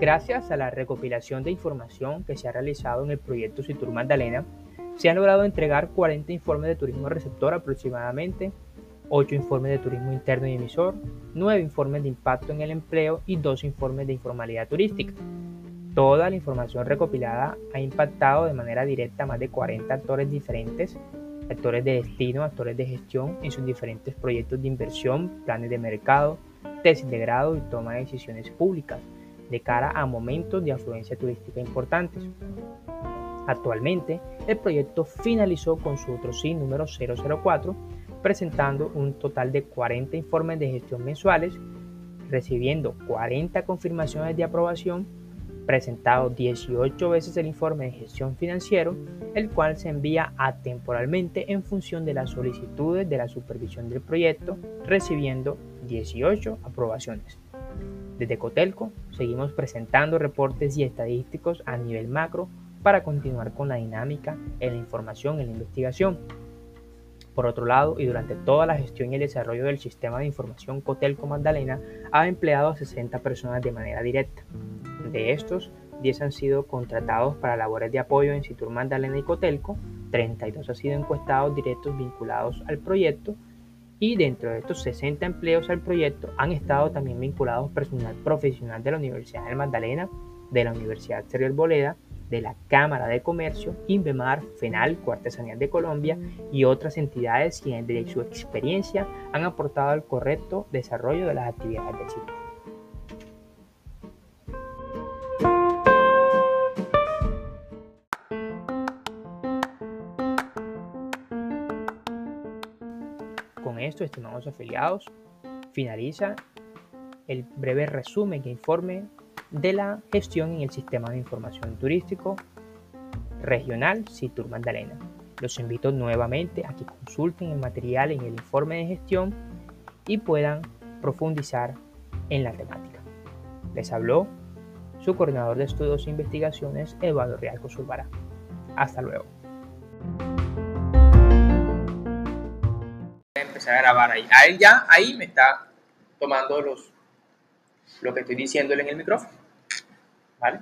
Gracias a la recopilación de información que se ha realizado en el proyecto Citur Magdalena, se han logrado entregar 40 informes de turismo receptor aproximadamente, 8 informes de turismo interno y emisor, 9 informes de impacto en el empleo y 2 informes de informalidad turística. Toda la información recopilada ha impactado de manera directa a más de 40 actores diferentes, actores de destino, actores de gestión en sus diferentes proyectos de inversión, planes de mercado, tesis de grado y toma de decisiones públicas de cara a momentos de afluencia turística importantes. Actualmente, el proyecto finalizó con su otro sí número 004, presentando un total de 40 informes de gestión mensuales, recibiendo 40 confirmaciones de aprobación presentado 18 veces el informe de gestión financiero, el cual se envía atemporalmente en función de las solicitudes de la supervisión del proyecto, recibiendo 18 aprobaciones. Desde Cotelco seguimos presentando reportes y estadísticos a nivel macro para continuar con la dinámica en la información y la investigación. Por otro lado, y durante toda la gestión y el desarrollo del sistema de información Cotelco Magdalena, ha empleado a 60 personas de manera directa, de estos, 10 han sido contratados para labores de apoyo en Citur Magdalena y Cotelco, 32 han sido encuestados directos vinculados al proyecto y dentro de estos 60 empleos al proyecto han estado también vinculados personal profesional de la Universidad de Magdalena, de la Universidad Serial Boleda, de la Cámara de Comercio, INVEMAR, FENAL, Artesanías de Colombia y otras entidades quienes de su experiencia han aportado al correcto desarrollo de las actividades del sitio. Con esto, estimados afiliados, finaliza el breve resumen que informe de la gestión en el sistema de información turístico regional Citur Magdalena. Los invito nuevamente a que consulten el material en el informe de gestión y puedan profundizar en la temática. Les habló su coordinador de estudios e investigaciones, Eduardo Rialco Zulbará. Hasta luego. Empezar a grabar ahí. A él ya ahí me está tomando los, lo que estoy diciéndole en el micrófono. ¿Vale?